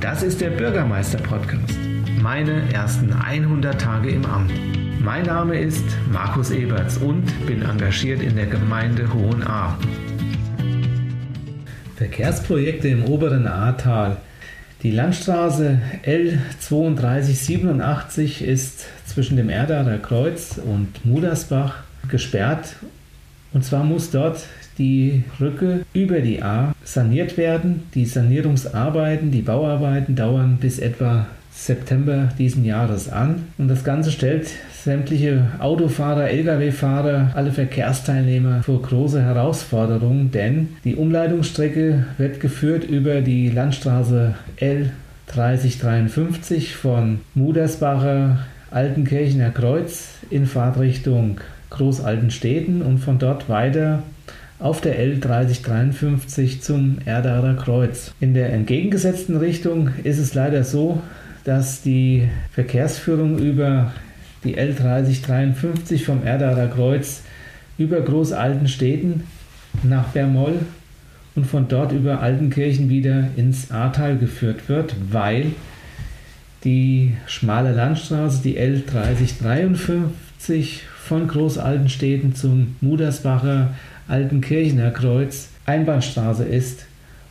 Das ist der Bürgermeister-Podcast. Meine ersten 100 Tage im Amt. Mein Name ist Markus Eberts und bin engagiert in der Gemeinde Hohen Ahr. Verkehrsprojekte im oberen Ahrtal. Die Landstraße L3287 ist zwischen dem Erdarer Kreuz und Mudersbach gesperrt. Und zwar muss dort die Brücke über die A saniert werden. Die Sanierungsarbeiten, die Bauarbeiten dauern bis etwa September diesen Jahres an. Und das Ganze stellt sämtliche Autofahrer, Lkw-Fahrer, alle Verkehrsteilnehmer vor große Herausforderungen, denn die Umleitungsstrecke wird geführt über die Landstraße L3053 von Mudersbacher Altenkirchener Kreuz in Fahrtrichtung Großaltenstädten und von dort weiter auf der L3053 zum Erdarer Kreuz. In der entgegengesetzten Richtung ist es leider so, dass die Verkehrsführung über die L3053 vom Erdarer Kreuz über Großaltenstädten nach Bermoll und von dort über Altenkirchen wieder ins Ahrtal geführt wird, weil die schmale Landstraße, die L3053 von Großaltenstädten zum Mudersbacher Altenkirchener Kreuz Einbahnstraße ist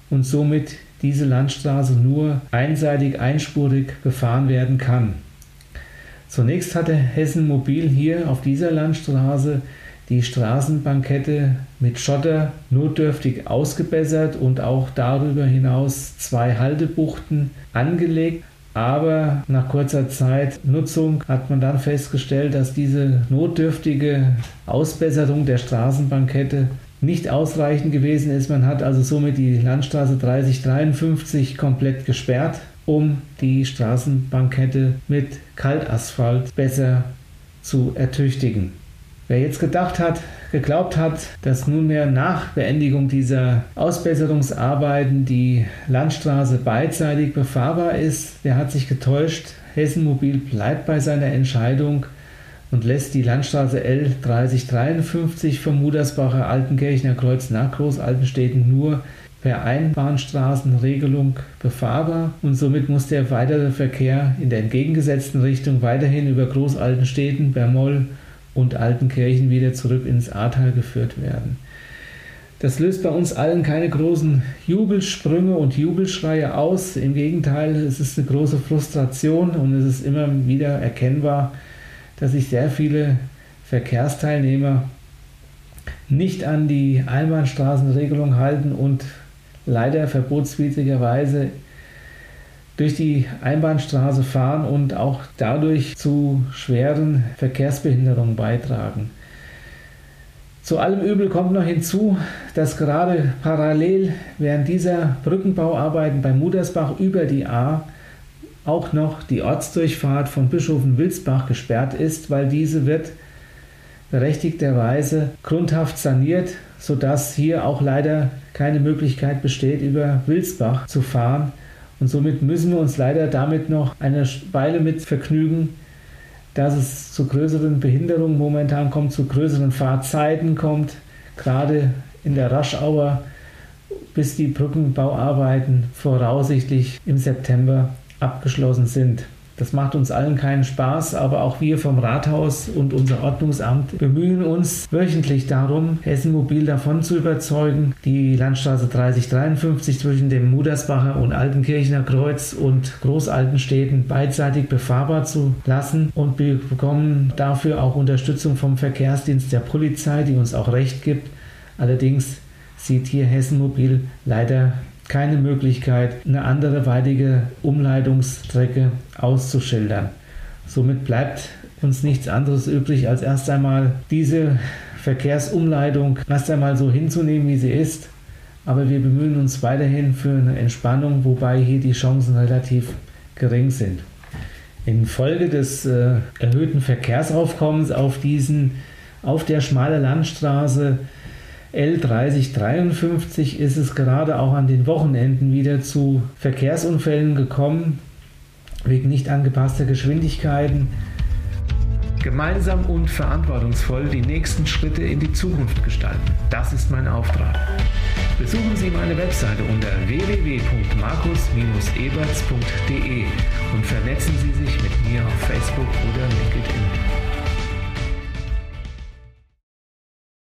und somit diese Landstraße nur einseitig einspurig befahren werden kann. Zunächst hatte Hessen Mobil hier auf dieser Landstraße die Straßenbankette mit Schotter notdürftig ausgebessert und auch darüber hinaus zwei Haltebuchten angelegt. Aber nach kurzer Zeit Nutzung hat man dann festgestellt, dass diese notdürftige Ausbesserung der Straßenbankette nicht ausreichend gewesen ist. Man hat also somit die Landstraße 3053 komplett gesperrt, um die Straßenbankette mit Kaltasphalt besser zu ertüchtigen. Wer jetzt gedacht hat, geglaubt hat, dass nunmehr nach Beendigung dieser Ausbesserungsarbeiten die Landstraße beidseitig befahrbar ist, der hat sich getäuscht. Hessen Mobil bleibt bei seiner Entscheidung und lässt die Landstraße L3053 vom Mudersbacher Altenkirchener Kreuz nach Großaltenstädten nur per Einbahnstraßenregelung befahrbar und somit muss der weitere Verkehr in der entgegengesetzten Richtung weiterhin über Großaltenstädten, Bermoll und Altenkirchen wieder zurück ins Ahrtal geführt werden. Das löst bei uns allen keine großen Jubelsprünge und Jubelschreie aus. Im Gegenteil, es ist eine große Frustration und es ist immer wieder erkennbar, dass sich sehr viele Verkehrsteilnehmer nicht an die Einbahnstraßenregelung halten und leider verbotswidrigerweise durch die Einbahnstraße fahren und auch dadurch zu schweren Verkehrsbehinderungen beitragen. Zu allem Übel kommt noch hinzu, dass gerade parallel während dieser Brückenbauarbeiten bei Mudersbach über die A auch noch die Ortsdurchfahrt von Bischofenwilsbach gesperrt ist, weil diese wird berechtigterweise grundhaft saniert, sodass hier auch leider keine Möglichkeit besteht, über Wilsbach zu fahren. Und somit müssen wir uns leider damit noch eine Weile mit vergnügen, dass es zu größeren Behinderungen momentan kommt, zu größeren Fahrzeiten kommt, gerade in der Raschauer, bis die Brückenbauarbeiten voraussichtlich im September abgeschlossen sind. Das macht uns allen keinen Spaß, aber auch wir vom Rathaus und unser Ordnungsamt bemühen uns wöchentlich darum, Hessen Mobil davon zu überzeugen, die Landstraße 3053 zwischen dem Mudersbacher und Altenkirchener Kreuz und Großaltenstädten beidseitig befahrbar zu lassen und wir bekommen dafür auch Unterstützung vom Verkehrsdienst der Polizei, die uns auch Recht gibt. Allerdings sieht hier Hessen Mobil leider keine Möglichkeit, eine anderweitige Umleitungsstrecke auszuschildern. Somit bleibt uns nichts anderes übrig, als erst einmal diese Verkehrsumleitung erst einmal so hinzunehmen, wie sie ist. Aber wir bemühen uns weiterhin für eine Entspannung, wobei hier die Chancen relativ gering sind. Infolge des äh, erhöhten Verkehrsaufkommens auf diesen auf der schmale Landstraße L3053 ist es gerade auch an den Wochenenden wieder zu Verkehrsunfällen gekommen, wegen nicht angepasster Geschwindigkeiten. Gemeinsam und verantwortungsvoll die nächsten Schritte in die Zukunft gestalten. Das ist mein Auftrag. Besuchen Sie meine Webseite unter www.markus-eberts.de und vernetzen Sie sich mit mir auf Facebook oder LinkedIn.